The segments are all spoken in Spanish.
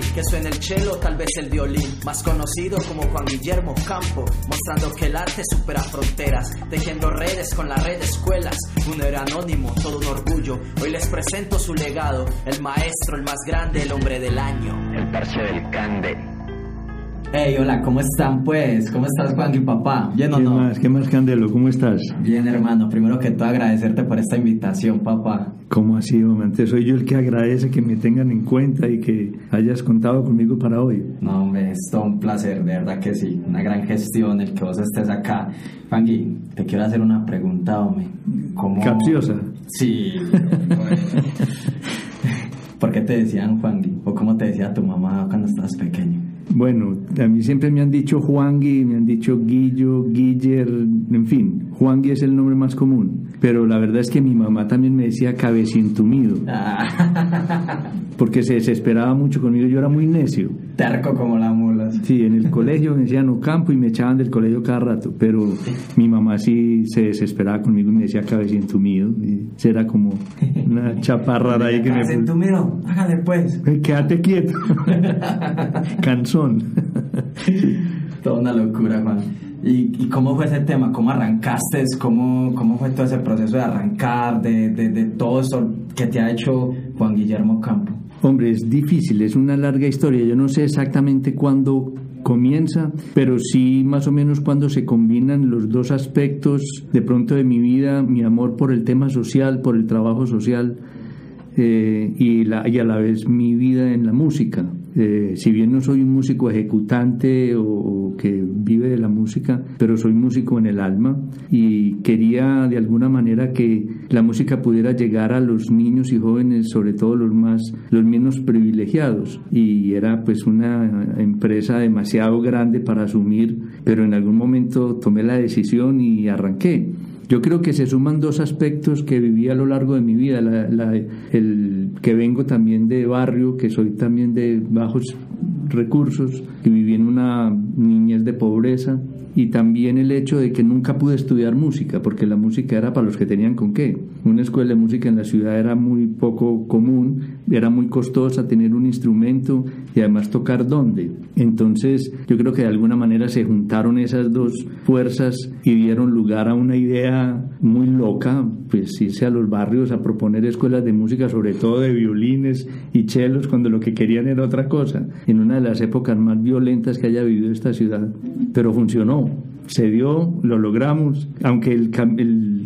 Que suene el cello, tal vez el violín. Más conocido como Juan Guillermo Campo, mostrando que el arte supera fronteras, tejiendo redes con la red de escuelas. Un era anónimo, todo un orgullo. Hoy les presento su legado, el maestro, el más grande, el hombre del año. El parche del Cande. Hey, hola, ¿cómo están pues? ¿Cómo estás Juan y papá? ¿Bien o ¿Qué más? ¿Qué más, Candelo? ¿Cómo estás? Bien, hermano. Primero que todo agradecerte por esta invitación, papá. ¿Cómo así, hombre? soy yo el que agradece que me tengan en cuenta y que hayas contado conmigo para hoy. No, hombre, es todo un placer, de verdad que sí. Una gran gestión el que vos estés acá. Juanqui, te quiero hacer una pregunta, hombre. ¿Cómo... ¿Capciosa? Sí. ¿Por qué te decían Juanqui? ¿O cómo te decía tu mamá cuando estabas pequeño? Bueno, a mí siempre me han dicho Juangui, me han dicho Guillo, Guiller, en fin, Juangui es el nombre más común. Pero la verdad es que mi mamá también me decía cabecintumido. Ah. Porque se desesperaba mucho conmigo, yo era muy necio. Terco como la mula. Sí, en el colegio me decían Ocampo y me echaban del colegio cada rato. Pero mi mamá sí se desesperaba conmigo y me decía cabecintumido. Y era como una chaparra ahí que me. Cabecintumido, hágale pues. Quédate quieto. Cansón. Toda una locura, Juan. ¿Y, cómo fue ese tema? ¿Cómo arrancaste? ¿Cómo, cómo fue todo ese proceso de arrancar, de, de, de todo eso que te ha hecho Juan Guillermo Campo? Hombre, es difícil, es una larga historia. Yo no sé exactamente cuándo comienza, pero sí más o menos cuando se combinan los dos aspectos de pronto de mi vida, mi amor por el tema social, por el trabajo social eh, y, la, y a la vez mi vida en la música. Eh, si bien no soy un músico ejecutante o, que vive de la música, pero soy músico en el alma y quería de alguna manera que la música pudiera llegar a los niños y jóvenes, sobre todo los más, los menos privilegiados. Y era pues una empresa demasiado grande para asumir, pero en algún momento tomé la decisión y arranqué. Yo creo que se suman dos aspectos que viví a lo largo de mi vida, el que vengo también de barrio, que soy también de bajos recursos, que viví en una niñez de pobreza, y también el hecho de que nunca pude estudiar música, porque la música era para los que tenían con qué. Una escuela de música en la ciudad era muy poco común, era muy costosa tener un instrumento y además tocar dónde. Entonces yo creo que de alguna manera se juntaron esas dos fuerzas y dieron lugar a una idea muy loca, pues irse a los barrios a proponer escuelas de música, sobre todo de violines y chelos, cuando lo que querían era otra cosa, en una de las épocas más violentas que haya vivido esta ciudad. Pero funcionó, se dio, lo logramos, aunque el,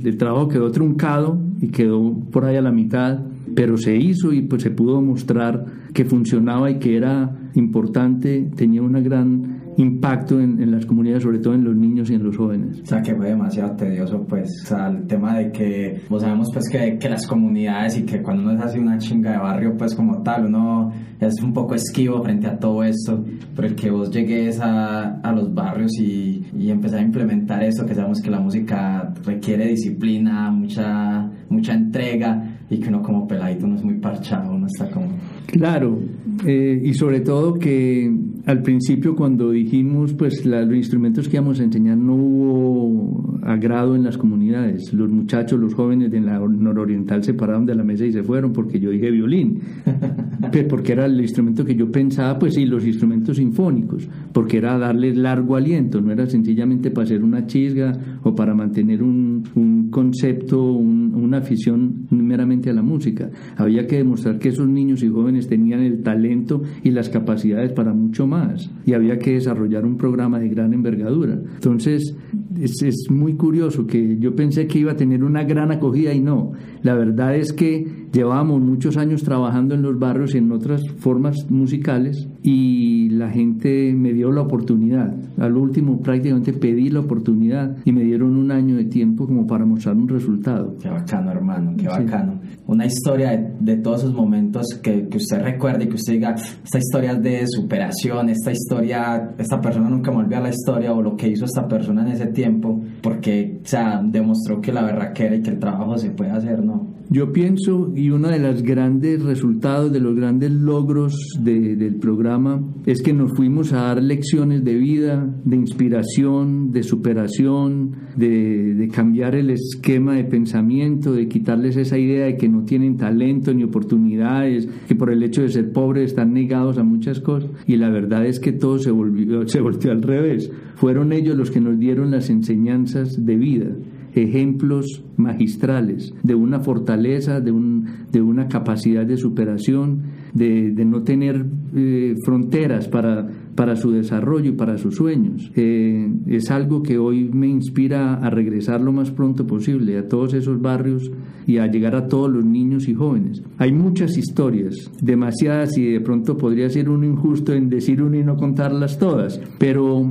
el, trabajo quedó truncado y quedó por ahí a la mitad, pero se hizo y pues se pudo mostrar que funcionaba y que era importante, tenía una gran impacto en, las comunidades, sobre todo en los niños y en los jóvenes. O sea, que fue demasiado tedioso, pues, o sea, el tema de que, pues sabemos, pues, que, que las comunidades y que cuando uno es así una chinga de barrio, pues, como tal, uno es un poco esquivo frente a todo esto, pero el que vos llegues a, a los barrios y, y empezar a implementar eso, que sabemos que la música requiere disciplina, mucha, mucha entrega, y que uno como peladito no es muy parchado, uno está como... Claro, eh, y sobre todo que al principio cuando dijimos pues los instrumentos que íbamos a enseñar no hubo agrado en las comunidades. Los muchachos, los jóvenes de la nororiental se pararon de la mesa y se fueron porque yo dije violín, porque era el instrumento que yo pensaba, pues sí, los instrumentos sinfónicos, porque era darles largo aliento, no era sencillamente para hacer una chisga o para mantener un, un concepto, una afición meramente a la música. Había que demostrar que esos niños y jóvenes tenían el talento y las capacidades para mucho más y había que desarrollar un programa de gran envergadura. Entonces, es, es muy curioso que yo pensé que iba a tener una gran acogida y no. La verdad es que llevábamos muchos años trabajando en los barrios y en otras formas musicales y la gente me dio la oportunidad. Al último prácticamente pedí la oportunidad y me dieron un año de tiempo como para mostrar un resultado. Qué bacano, hermano, qué bacano. Una historia de, todos esos momentos que, que usted recuerde y que usted diga, esta historia es de superación, esta historia, esta persona nunca me olvida la historia o lo que hizo esta persona en ese tiempo, porque, o sea, demostró que la verdad que era y que el trabajo se puede hacer, ¿no? Yo pienso, y uno de los grandes resultados, de los grandes logros del programa, es que nos fuimos a dar lecciones de vida, de inspiración, de superación, de, de cambiar el esquema de pensamiento, de quitarles esa idea de que no tienen talento ni oportunidades, que por el hecho de ser pobres están negados a muchas cosas. Y la verdad es que todo se, volvió, se volteó al revés. Fueron ellos los que nos dieron las enseñanzas de vida ejemplos magistrales de una fortaleza, de, un, de una capacidad de superación, de, de no tener eh, fronteras para, para su desarrollo y para sus sueños. Eh, es algo que hoy me inspira a regresar lo más pronto posible a todos esos barrios y a llegar a todos los niños y jóvenes. Hay muchas historias, demasiadas y de pronto podría ser un injusto en decir una y no contarlas todas, pero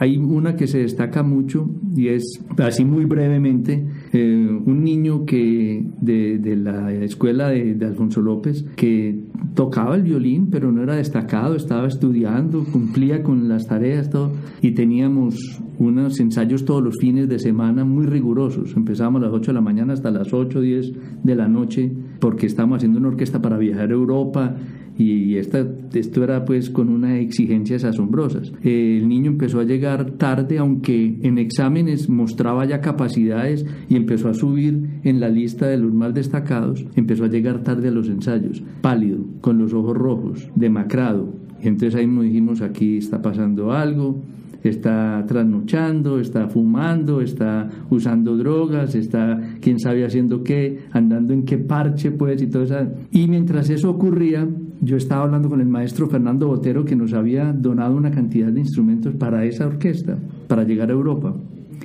hay una que se destaca mucho y es así muy brevemente eh, un niño que de, de la escuela de, de, Alfonso López que tocaba el violín pero no era destacado, estaba estudiando, cumplía con las tareas todo y teníamos unos ensayos todos los fines de semana muy rigurosos. Empezábamos a las 8 de la mañana hasta las 8 o 10 de la noche porque estábamos haciendo una orquesta para viajar a Europa y esta, esto era pues con unas exigencias asombrosas. El niño empezó a llegar tarde, aunque en exámenes mostraba ya capacidades y empezó a subir en la lista de los más destacados, empezó a llegar tarde a los ensayos, pálido, con los ojos rojos, demacrado. Entonces ahí nos dijimos, aquí está pasando algo, está trasnochando, está fumando, está usando drogas, está quién sabe haciendo qué, andando en qué parche pues y todo eso. Y mientras eso ocurría, yo estaba hablando con el maestro Fernando Botero que nos había donado una cantidad de instrumentos para esa orquesta, para llegar a Europa.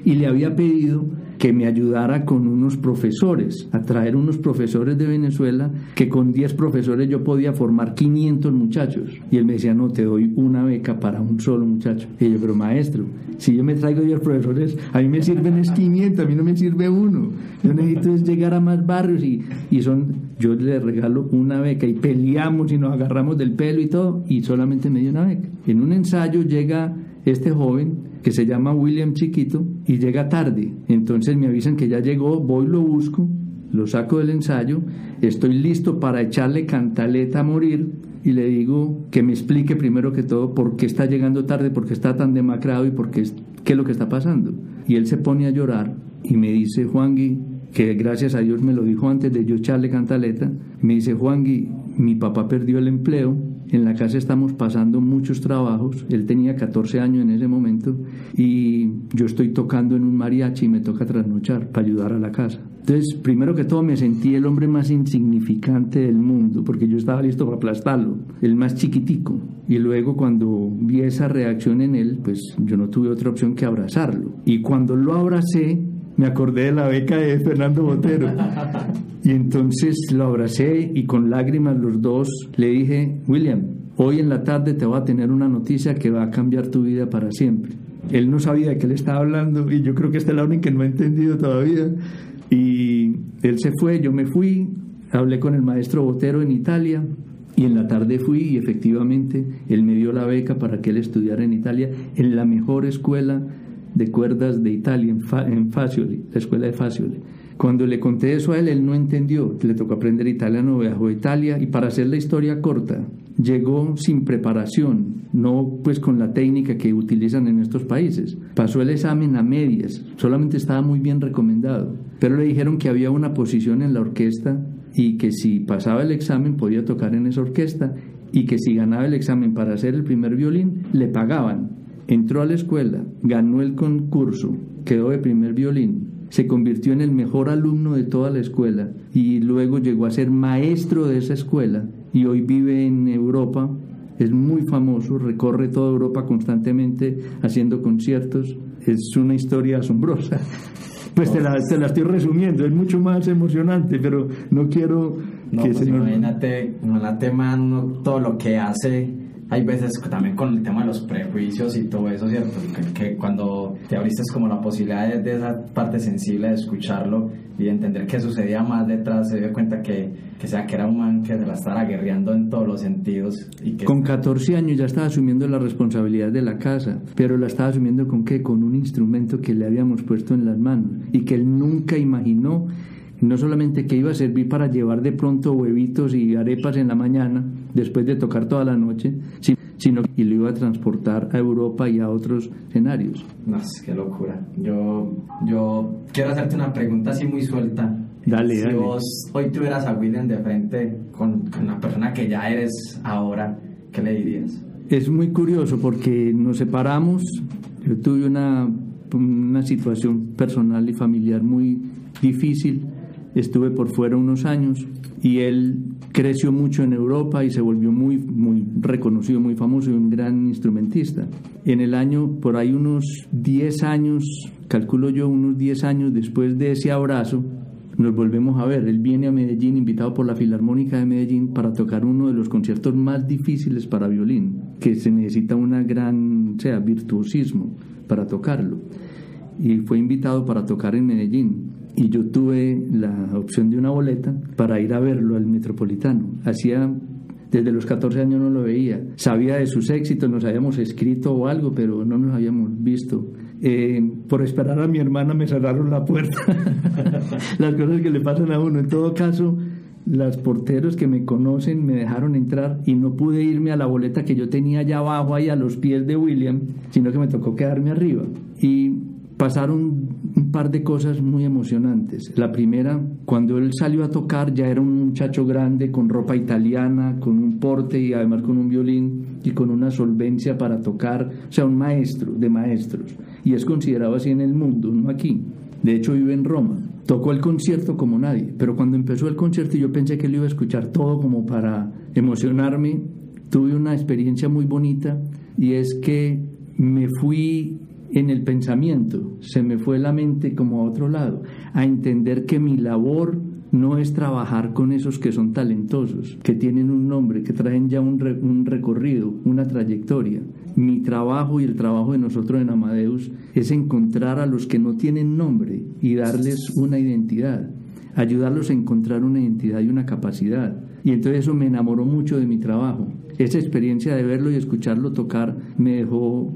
Y le había pedido que me ayudara con unos profesores, a traer unos profesores de Venezuela, que con 10 profesores yo podía formar 500 muchachos. Y él me decía, no, te doy una beca para un solo muchacho. Y yo, pero maestro, si yo me traigo 10 profesores, a mí me sirven es 500, a mí no me sirve uno. Yo necesito es llegar a más barrios y, y son, yo le regalo una beca y peleamos y nos agarramos del pelo y todo, y solamente me dio una beca. En un ensayo llega este joven que se llama William Chiquito y llega tarde. Entonces me avisan que ya llegó, voy, lo busco, lo saco del ensayo, estoy listo para echarle cantaleta a morir y le digo que me explique primero que todo por qué está llegando tarde, por qué está tan demacrado y por qué, qué es lo que está pasando. Y él se pone a llorar y me dice, Juangui, que gracias a Dios me lo dijo antes de yo echarle cantaleta, me dice, Juangui, mi papá perdió el empleo, en la casa estamos pasando muchos trabajos, él tenía 14 años en ese momento y yo estoy tocando en un mariachi y me toca trasnochar para ayudar a la casa. Entonces, primero que todo me sentí el hombre más insignificante del mundo porque yo estaba listo para aplastarlo, el más chiquitico. Y luego cuando vi esa reacción en él, pues yo no tuve otra opción que abrazarlo. Y cuando lo abracé, me acordé de la beca de Fernando Botero. Y entonces lo abracé y con lágrimas los dos le dije, William, hoy en la tarde te voy a tener una noticia que va a cambiar tu vida para siempre. Él no sabía de qué le estaba hablando y yo creo que esta es la única que no ha entendido todavía. Y él se fue, yo me fui, hablé con el maestro Botero en Italia y en la tarde fui y efectivamente él me dio la beca para que él estudiara en Italia en la mejor escuela de cuerdas de Italia, en, Fa, Facioli, la escuela de Facioli. Cuando le conté eso a él, él no entendió, le tocó aprender italiano, viajó a Italia y para hacer la historia corta, llegó sin preparación, no pues con la técnica que utilizan en estos países. Pasó el examen a medias, solamente estaba muy bien recomendado, pero le dijeron que había una posición en la orquesta y que si pasaba el examen podía tocar en esa orquesta y que si ganaba el examen para hacer el primer violín, le pagaban. Entró a la escuela, ganó el concurso, quedó de primer violín, se convirtió en el mejor alumno de toda la escuela y luego llegó a ser maestro de esa escuela y hoy vive en Europa, es muy famoso, recorre toda Europa constantemente haciendo conciertos, es una historia asombrosa. Pues te la, te la estoy resumiendo, es mucho más emocionante, pero no quiero no, que pues se nos... imagínate, imagínate, man, todo lo que hace hay veces también con el tema de los prejuicios y todo eso, ¿cierto? Que, que cuando te abriste como la posibilidad de, de, esa parte sensible de escucharlo y de entender qué sucedía más detrás, se dio cuenta que, que, sea, que era un man que se la estaba guerreando en todos los sentidos. Y que con 14 años ya estaba asumiendo la responsabilidad de la casa, pero la estaba asumiendo con qué? Con un instrumento que le habíamos puesto en las manos y que él nunca imaginó No solamente que iba a servir para llevar de pronto huevitos y arepas en la mañana, después de tocar toda la noche, sino que lo iba a transportar a Europa y a otros escenarios. No, qué locura. Yo, yo quiero hacerte una pregunta así muy suelta. Dale, si vos hoy tuvieras a William de frente con, con la persona que ya eres ahora, ¿qué le dirías? Es muy curioso porque nos separamos. Yo tuve una, una situación personal y familiar muy difícil. Estuve por fuera unos años y él creció mucho en Europa y se volvió muy, muy reconocido, muy famoso y un gran instrumentista. En el año, por ahí unos 10 años, calculo yo unos 10 años después de ese abrazo, nos volvemos a ver. Él viene a Medellín invitado por la Filarmónica de Medellín para tocar uno de los conciertos más difíciles para violín, que se necesita una gran, sea, virtuosismo para tocarlo. Y fue invitado para tocar en Medellín. Y yo tuve la opción de una boleta para ir a verlo al Metropolitano. Hacía desde los 14 años no lo veía. Sabía de sus éxitos, nos habíamos escrito o algo, pero no nos habíamos visto. Eh, por esperar a mi hermana me cerraron la puerta. Las cosas que le pasan a uno. En todo caso, los porteros que me conocen me dejaron entrar y no pude irme a la boleta que yo tenía allá abajo, ahí a los pies de William, sino que me tocó quedarme arriba. Y pasaron un par de cosas muy emocionantes. La primera, cuando él salió a tocar, ya era un muchacho grande, con ropa italiana, con un porte y además con un violín y con una solvencia para tocar, o sea, un maestro de maestros. Y es considerado así en el mundo, no aquí. De hecho, vive en Roma. Tocó el concierto como nadie, pero cuando empezó el concierto yo pensé que él iba a escuchar todo como para emocionarme. Tuve una experiencia muy bonita y es que me fui en el pensamiento, se me fue la mente como a otro lado, a entender que mi labor no es trabajar con esos que son talentosos, que tienen un nombre, que traen ya un, un, recorrido, una trayectoria. Mi trabajo y el trabajo de nosotros en Amadeus es encontrar a los que no tienen nombre y darles una identidad, ayudarlos a encontrar una identidad y una capacidad. Y entonces eso me enamoró mucho de mi trabajo. Esa experiencia de verlo y escucharlo tocar me dejó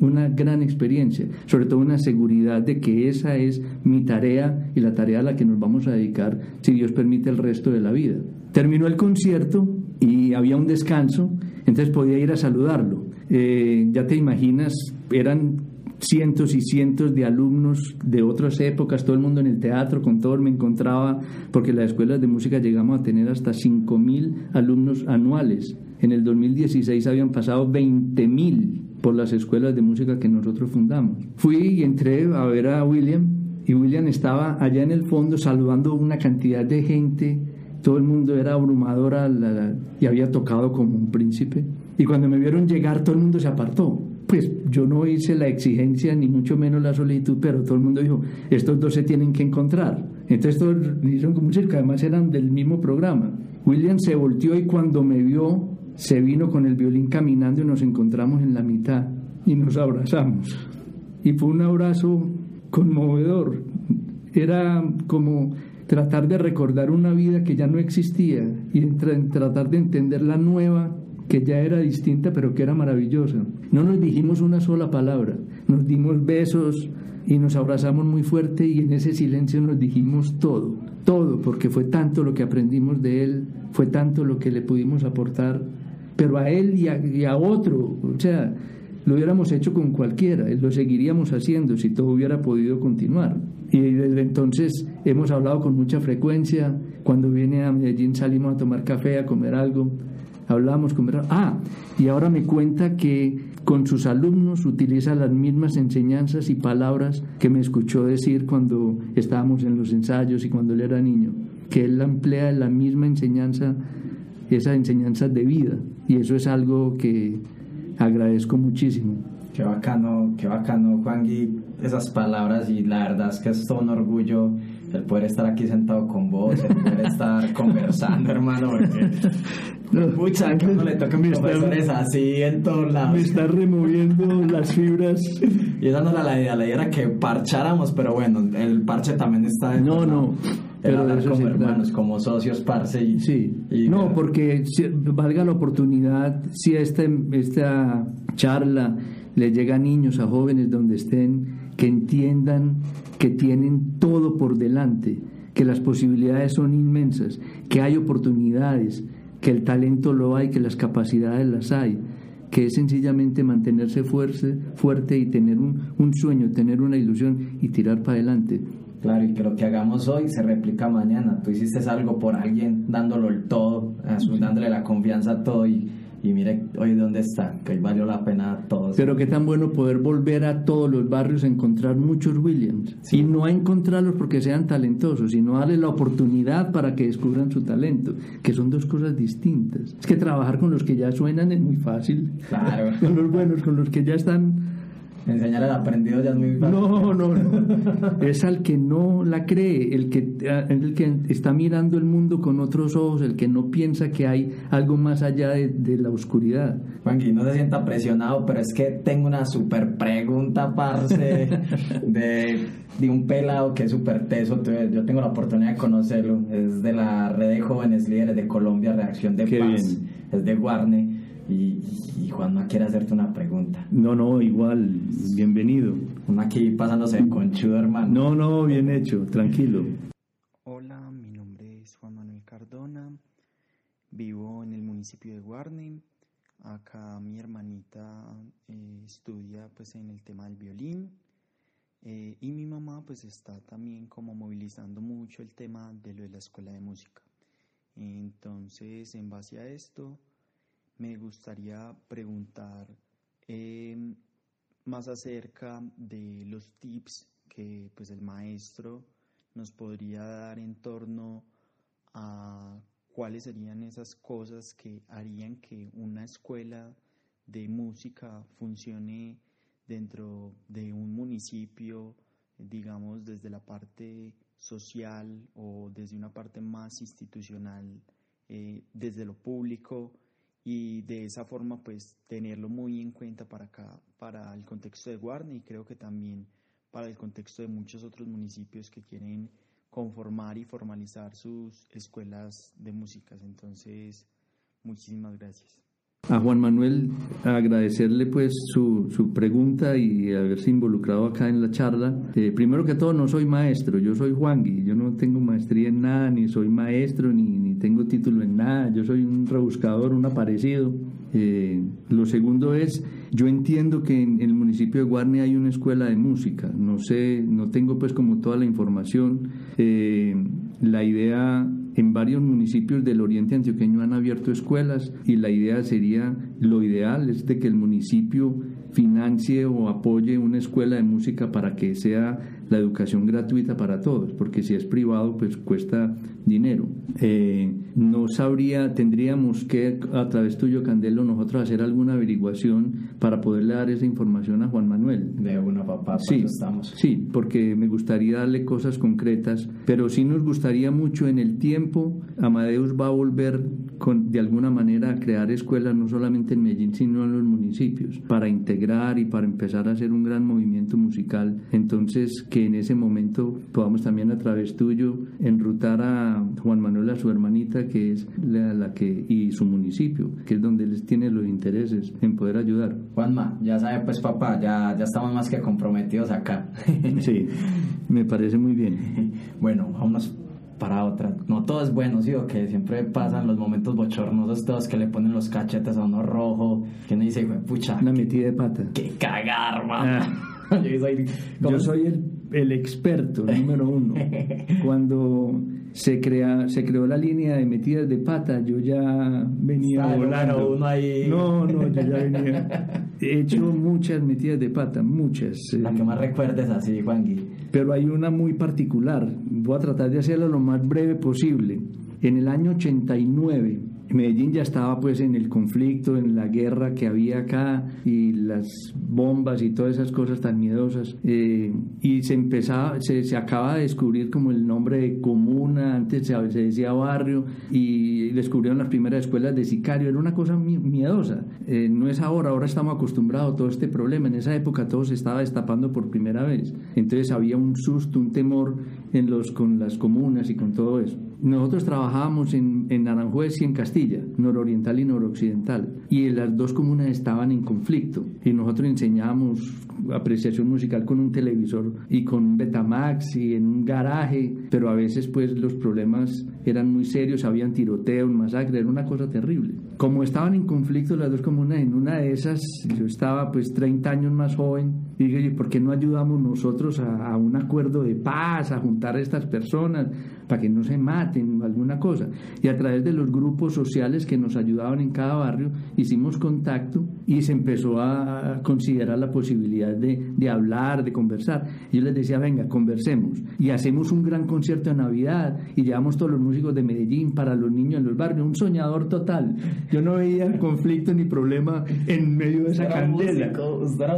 una gran experiencia, sobre todo una seguridad de que esa es mi tarea y la tarea a la que nos vamos a dedicar, si Dios permite, el resto de la vida. Terminó el concierto y había un descanso, entonces podía ir a saludarlo. Eh, ya te imaginas, eran cientos y cientos de alumnos de otras épocas, todo el mundo en el teatro, con todo me encontraba, porque las escuelas de música llegamos a tener hasta 5.000 alumnos anuales. En el 2016 habían pasado 20.000 por las escuelas de música que nosotros fundamos. Fui y entré a ver a William y William estaba allá en el fondo saludando una cantidad de gente, todo el mundo era abrumadora y había tocado como un príncipe. Y cuando me vieron llegar todo el mundo se apartó. Pues yo no hice la exigencia ni mucho menos la solicitud, pero todo el mundo dijo, estos dos se tienen que encontrar. Entonces todos hicieron como cerca, además eran del mismo programa. William se volteó y cuando me vio se vino con el violín caminando y nos encontramos en la mitad y nos abrazamos. Y fue un abrazo conmovedor. Era como tratar de recordar una vida que ya no existía y tratar de entender la nueva que ya era distinta pero que era maravillosa. No nos dijimos una sola palabra, nos dimos besos y nos abrazamos muy fuerte y en ese silencio nos dijimos todo, todo, porque fue tanto lo que aprendimos de él, fue tanto lo que le pudimos aportar pero a él y a, otro, o sea, lo hubiéramos hecho con cualquiera, lo seguiríamos haciendo si todo hubiera podido continuar. Y desde entonces hemos hablado con mucha frecuencia, cuando viene a Medellín salimos a tomar café, a comer algo, hablamos, comer Ah, y ahora me cuenta que con sus alumnos utiliza las mismas enseñanzas y palabras que me escuchó decir cuando estábamos en los ensayos y cuando él era niño, que él emplea la misma enseñanza esas enseñanzas de vida. Y eso es algo que agradezco muchísimo. Qué bacano, qué bacano, Juan esas palabras y la verdad es que es todo un orgullo el poder estar aquí sentado con vos, el poder estar conversando, hermano, porque mucha que no le tocan profesores así en todos lados. Me está removiendo las fibras. Y esa no era la idea, la idea era que parcháramos, pero bueno, el parche también está en No, no. Pero hablar como hermanos, como socios, parce. Y, sí. no, porque valga la oportunidad, si esta, esta charla le llega a niños, a jóvenes donde estén, que entiendan que tienen todo por delante que las posibilidades son inmensas, que hay oportunidades, que el talento lo hay, que las capacidades las hay, que es sencillamente mantenerse fuerte, fuerte y tener un, un sueño, tener una ilusión y tirar para adelante. Claro, y que lo que hagamos hoy se replica mañana. Tú hiciste algo por alguien dándolo el todo, dándole la confianza a todo y y mire hoy dónde está, que hoy valió la pena todo. Pero qué tan bueno poder volver a todos los barrios a encontrar muchos Williams. Y no a encontrarlos porque sean talentosos, sino darles la oportunidad para que descubran su talento, que son dos cosas distintas. Es que trabajar con los que ya suenan es muy fácil. Claro. con los buenos, con los que ya están Enseñar al aprendido ya es muy fácil. No, no, no. Es al que no la cree, el que, el que está mirando el mundo con otros ojos, el que no piensa que hay algo más allá de, la oscuridad. Juanqui, no se sienta presionado, pero es que tengo una super pregunta, parce, de, de un pelado que es súper teso. Yo tengo la oportunidad de conocerlo. Es de la red de jóvenes líderes de Colombia, Reacción de Paz. Es de Guarne y, y Juanma quiere hacerte una pregunta. No, no, igual, bienvenido. Juanma aquí pasándose con chudo, hermano. No, no, bien hecho, tranquilo. Hola, mi nombre es Juan Manuel Cardona, vivo en el municipio de Guarne. Acá mi hermanita eh, estudia pues en el tema del violín eh, y mi mamá pues está también como movilizando mucho el tema de lo de la escuela de música. Entonces, en base a esto, me gustaría preguntar em, más acerca de los tips que pues el maestro nos podría dar en torno a cuáles serían esas cosas que harían que una escuela de música funcione dentro de un municipio, digamos desde la parte social o desde una parte más institucional, eh, desde lo público y de esa forma pues tenerlo muy en cuenta para acá, para el contexto de Guarne y creo que también para el contexto de muchos otros municipios que quieren conformar y formalizar sus escuelas de músicas. Entonces, muchísimas gracias a Juan Manuel agradecerle pues su, su, pregunta y haberse involucrado acá en la charla. Eh, primero que todo, no soy maestro, yo soy Juan Gui, yo no tengo maestría en nada, ni soy maestro, ni, tengo título en nada, yo soy un rebuscador, un aparecido. Eh, lo segundo es, yo entiendo que en, el municipio de Guarne hay una escuela de música, no sé, no tengo pues como toda la información. Eh, la idea en varios municipios del oriente antioqueño han abierto escuelas y la idea sería, lo ideal es de que el municipio financie o apoye una escuela de música para que sea la educación gratuita para todos, porque si es privado pues cuesta dinero. Eh, no sabría, tendríamos que a través tuyo, Candelo, nosotros hacer alguna averiguación para poderle dar esa información a Juan Manuel. De una papá, sí, estamos. Sí, porque me gustaría darle cosas concretas, pero sí nos gustaría mucho en el tiempo, Amadeus va a volver con, de alguna manera a crear escuelas no solamente en Medellín, sino en los municipios, para integrar y para empezar a hacer un gran movimiento musical. Entonces, que en ese momento podamos también a través tuyo enrutar a Juan Manuel, a su hermanita, que es la, que, y su municipio, que es donde les tiene los intereses en poder ayudar. Juanma, ya sabe pues papá, ya, ya estamos más que comprometidos acá. sí, me parece muy bien. bueno, vamos para otra. No todo es bueno, sí, o que siempre pasan los momentos bochornosos todos que le ponen los cachetes a uno rojo, que uno dice, pucha. Una metida de pata. ¡Qué cagar, man! Yo soy, el, el, experto número uno. Cuando se, crea, se creó la línea de metidas de pata, yo ya venía volando. Uno ahí. No, no, yo ya venía. He hecho muchas metidas de pata, muchas. La que más recuerdes así, Juangui. Pero hay una muy particular. Voy a tratar de hacerla lo más breve posible. En el año 89 Medellín ya estaba pues en el conflicto, en la guerra que había acá y las bombas y todas esas cosas tan miedosas. Eh, y se empezaba, se, se, acaba de descubrir como el nombre de comuna, antes se, decía barrio, y descubrieron las primeras escuelas de sicario. Era una cosa miedosa. Eh, no es ahora, ahora estamos acostumbrados a todo este problema. En esa época todo se estaba destapando por primera vez. Entonces había un susto, un temor en los, con las comunas y con todo eso. nosotros trabajábamos en, en Aranjuez y en Nororiental y noroccidental, y las dos comunas estaban en conflicto. Y nosotros enseñábamos apreciación musical con un televisor y con Betamax y en un garaje, pero a veces pues los problemas eran muy serios, habían tiroteos, masacre, era una cosa terrible. Como estaban en conflicto las dos comunas, en una de esas yo estaba pues 30 años más joven y dije, ¿por qué no ayudamos nosotros a, un acuerdo de paz, a juntar a estas personas para que no se maten, alguna cosa? Y a través de los grupos sociales que nos ayudaban en cada barrio, hicimos contacto y se empezó a considerar la posibilidad de, de hablar, de conversar. Yo les decía, venga, conversemos. Y hacemos un gran concierto de Navidad y llevamos todos los músicos de Medellín para los niños en los barrios. Un soñador total. Yo no veía conflicto ni problema en medio de esa candela.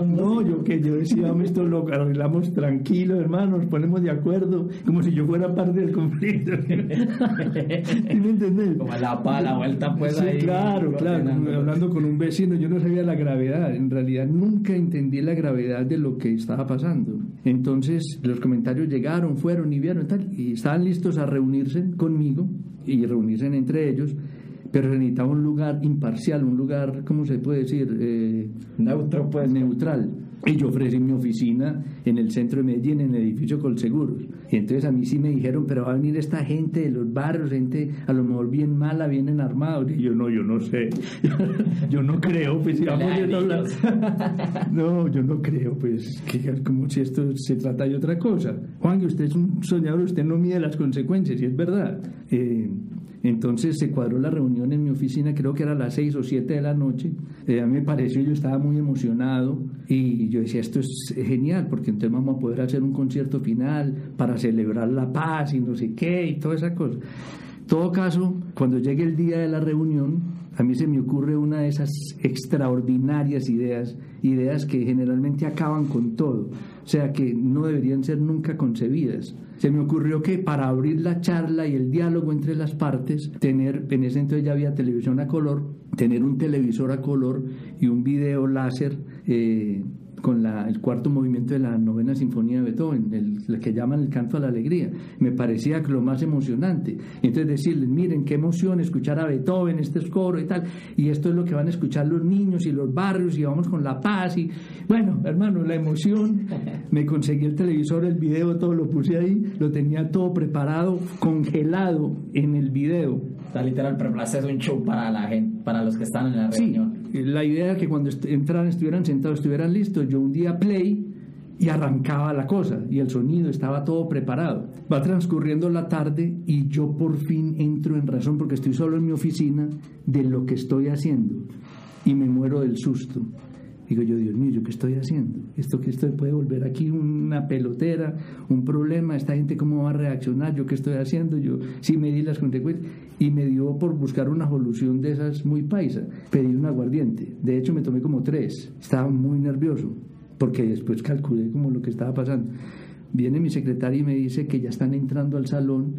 no, yo que yo decía, "Vamos, esto lo arreglamos tranquilo, hermano, nos ponemos de acuerdo, como si yo fuera parte del conflicto. ¿Sí me entendés? Como la pala, vuelta pues Sí, ahí. claro, claro. Hablando con un vecino, yo no sabía la gravedad. En realidad nunca entendí la gravedad de lo que estaba pasando. Entonces los comentarios llegaron, fueron y vieron tal, y estaban listos a reunirse conmigo y reunirse entre ellos. Pero se necesitaba un lugar imparcial, un lugar, ¿cómo se puede decir? Eh, Neutro, pues. neutral. Y yo ofrecí mi oficina en el centro de Medellín, en el edificio Colseguros. Y entonces a mí sí me dijeron, pero va a venir esta gente de los barrios, gente a lo mejor bien mala, vienen armados. Y yo, no, yo no sé. yo no creo, pues si vamos a hablar. no, yo no creo, pues, que como si esto se trata de otra cosa. Juan, que usted es un soñador, usted no mide las consecuencias, y es verdad. Eh, entonces se cuadró la reunión en mi oficina, creo que era a las 6 o 7 de la noche. Eh, me pareció, yo estaba muy emocionado y yo decía, esto es genial, porque entonces vamos a poder hacer un concierto final para celebrar la paz y no sé qué y toda esa cosa. todo caso, cuando llegue el día de la reunión, a mí se me ocurre una de esas extraordinarias ideas, ideas que generalmente acaban con todo, o sea, que no deberían ser nunca concebidas. Se me ocurrió que para abrir la charla y el diálogo entre las partes, tener, en ese entonces ya había televisión a color, tener un televisor a color y un video láser eh, con la, el cuarto movimiento de la novena sinfonía de Beethoven, el, el, que llaman el canto a la alegría. Me parecía lo más emocionante. Y entonces decirles, miren, qué emoción escuchar a Beethoven, este es coro y tal, y esto es lo que van a escuchar los niños y los barrios, y vamos con la paz, y bueno, hermano, la emoción. Me conseguí el televisor, el video, todo lo puse ahí, lo tenía todo preparado, congelado en el video. Sea, literal, preparaste un show para la gente, para los que están en la reunión. Sí, la idea era que cuando entraran, estuvieran sentados, estuvieran listos. Yo un día play y arrancaba la cosa y el sonido estaba todo preparado. Va transcurriendo la tarde y yo por fin entro en razón porque estoy solo en mi oficina de lo que estoy haciendo y me muero del susto. Digo yo, Dios mío, ¿yo qué estoy haciendo? ¿Esto que esto puede volver aquí una pelotera, un problema? ¿Esta gente cómo va a reaccionar? ¿Yo qué estoy haciendo? Yo sí me di las consecuencias y me dio por buscar una solución de esas muy paisa. Pedí un aguardiente. De hecho, me tomé como tres. Estaba muy nervioso porque después calculé como lo que estaba pasando. Viene mi secretaria y me dice que ya están entrando al salón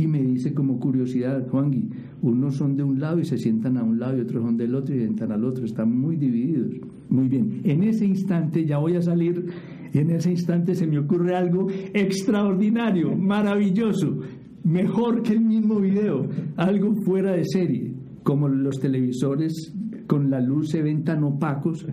y me dice como curiosidad, Juangui, unos son de un lado y se sientan a un lado y otros son del otro y se sientan al otro, están muy divididos. Muy bien, en ese instante ya voy a salir y en ese instante se me ocurre algo extraordinario, maravilloso, mejor que el mismo video, algo fuera de serie, como los televisores con la luz se ven tan opacos,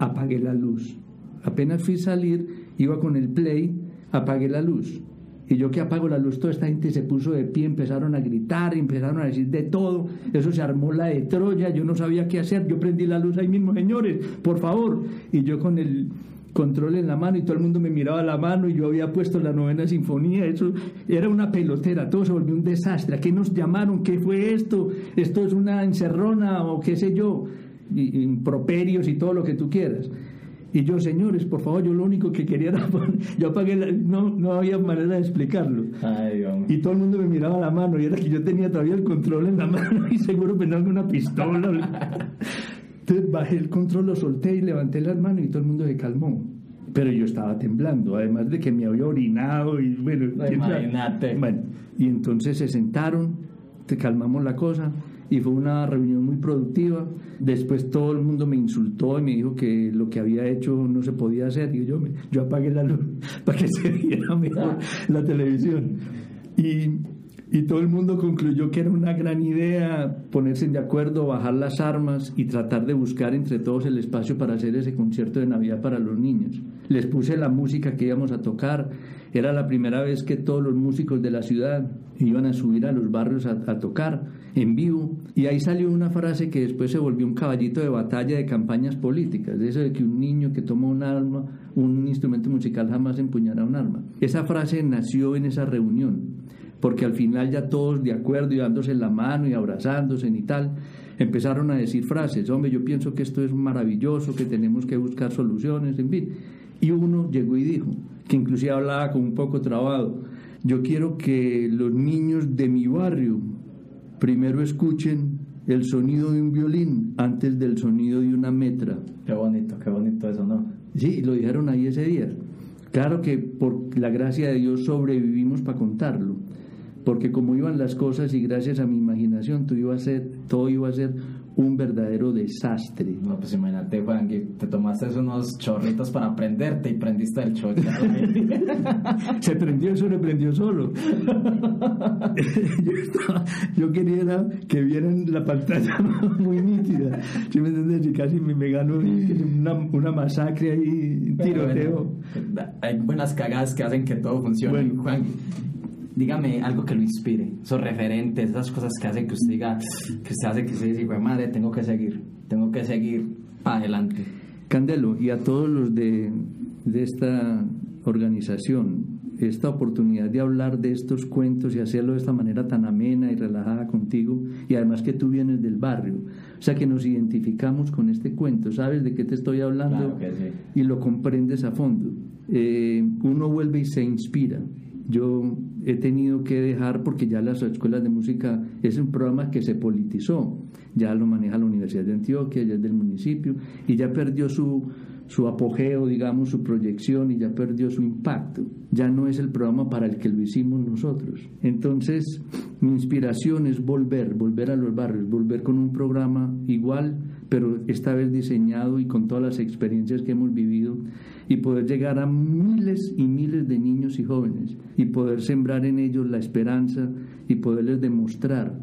apagué la luz. Apenas fui a salir, iba con el play, apagué la luz. Y yo que apago la luz, toda esta gente se puso de pie, empezaron a gritar, empezaron a decir de todo. Eso se armó la de Troya, yo no sabía qué hacer. Yo prendí la luz ahí mismo, señores, por favor. Y yo con el control en la mano y todo el mundo me miraba la mano y yo había puesto la novena sinfonía. Eso era una pelotera, todo se volvió un desastre. ¿A qué nos llamaron? ¿Qué fue esto? ¿Esto es una encerrona o qué sé yo? Improperios y todo lo que tú quieras. Y yo, señores, por favor, yo lo único que quería era. Yo apagué, la, no, no había manera de explicarlo. Ay, y todo el mundo me miraba la mano, y era que yo tenía todavía el control en la mano, y seguro pensaba una pistola. Entonces bajé el control, lo solté y levanté las manos, y todo el mundo se calmó. Pero yo estaba temblando, además de que me había orinado, y bueno, imagínate. Bueno, y entonces se sentaron, te calmamos la cosa y fue una reunión muy productiva. Después todo el mundo me insultó y me dijo que lo que había hecho no se podía hacer. Y yo, yo apagué la luz para que se viera mejor la televisión. Y Y todo el mundo concluyó que era una gran idea ponerse de acuerdo, bajar las armas y tratar de buscar entre todos el espacio para hacer ese concierto de Navidad para los niños. Les puse la música que íbamos a tocar. Era la primera vez que todos los músicos de la ciudad iban a subir a los barrios a, tocar en vivo. Y ahí salió una frase que después se volvió un caballito de batalla de campañas políticas. De eso de que un niño que toma un arma, un instrumento musical jamás empuñará un arma. Esa frase nació en esa reunión porque al final ya todos de acuerdo y dándose la mano y abrazándose y tal, empezaron a decir frases, hombre, yo pienso que esto es maravilloso, que tenemos que buscar soluciones, en fin. Y uno llegó y dijo, que inclusive hablaba con un poco trabado, yo quiero que los niños de mi barrio primero escuchen el sonido de un violín antes del sonido de una metra. Qué bonito, qué bonito eso, ¿no? Sí, lo dijeron ahí ese día. Claro que por la gracia de Dios sobrevivimos para contarlo porque como iban las cosas y gracias a mi imaginación todo iba a ser, todo iba a ser un verdadero desastre. No, pues imagínate, Juan, que te tomaste unos chorritos para prenderte y prendiste el chorro. Se prendió eso, se prendió solo. yo, estaba, yo, quería que vieran la pantalla muy nítida. ¿Sí me entiendes? Y casi me, me ganó una, una, masacre ahí, tiroteo. Bueno, hay buenas cagadas que hacen que todo funcione. Bueno, Juan, dígame algo que lo inspire, esos referentes, esas cosas que hacen que usted diga, que usted hace que usted diga, madre, tengo que seguir, tengo que seguir adelante. Candelo, y a todos los de, de esta organización, esta oportunidad de hablar de estos cuentos y hacerlo de esta manera tan amena y relajada contigo, y además que tú vienes del barrio, o sea que nos identificamos con este cuento, sabes de qué te estoy hablando claro sí. y lo comprendes a fondo. Eh, uno vuelve y se inspira. Yo he tenido que dejar porque ya las escuelas de música es un programa que se politizó, ya lo maneja la Universidad de Antioquia, ya es del municipio y ya perdió su, su apogeo, digamos, su proyección y ya perdió su impacto. Ya no es el programa para el que lo hicimos nosotros. Entonces, mi inspiración es volver, volver a los barrios, volver con un programa igual, pero esta vez diseñado y con todas las experiencias que hemos vivido y poder llegar a miles y miles de niños y jóvenes y poder sembrar en ellos la esperanza y poderles demostrar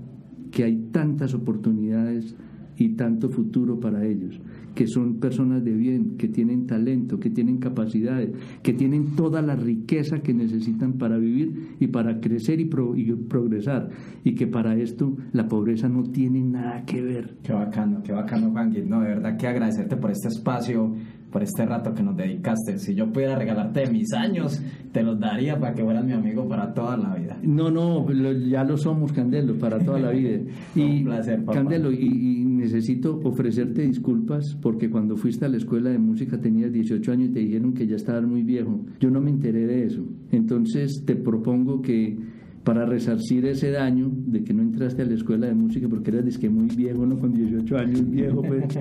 que hay tantas oportunidades y tanto futuro para ellos, que son personas de bien, que tienen talento, que tienen capacidades, que tienen toda la riqueza que necesitan para vivir y para crecer y, pro, y progresar, y que para esto la pobreza no tiene nada que ver. Qué bacano, qué bacano, Juan No, de verdad que agradecerte por este espacio, por este rato que nos dedicaste. Si yo pudiera regalarte mis años, te los daría para que fueras mi amigo para toda la vida. No, no, lo, ya lo somos, Candelo, para toda la vida. y, Un placer, papá. Candelo, y, y, necesito ofrecerte disculpas porque cuando fuiste a la escuela de música tenías 18 años y te dijeron que ya estabas muy viejo. Yo no me enteré de eso. Entonces te propongo que para resarcir ese daño de que no entraste a la escuela de música porque eras disque muy viejo, no con 18 años viejo, pues...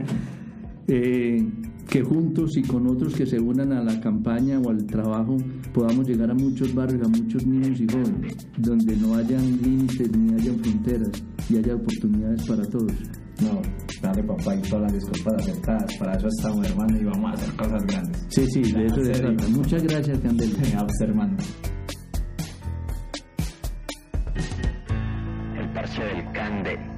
Eh, que juntos y con otros que se unan a la campaña o al trabajo podamos llegar a muchos barrios, a muchos niños y jóvenes, donde no hayan límites ni hayan fronteras y haya oportunidades para todos. No, dale papá y todas las disculpas aceptadas, para eso estamos hermano y vamos a hacer cosas grandes. Sí, sí, de eso se trata. Muchas gracias, usted, hermano. El parche del Cande.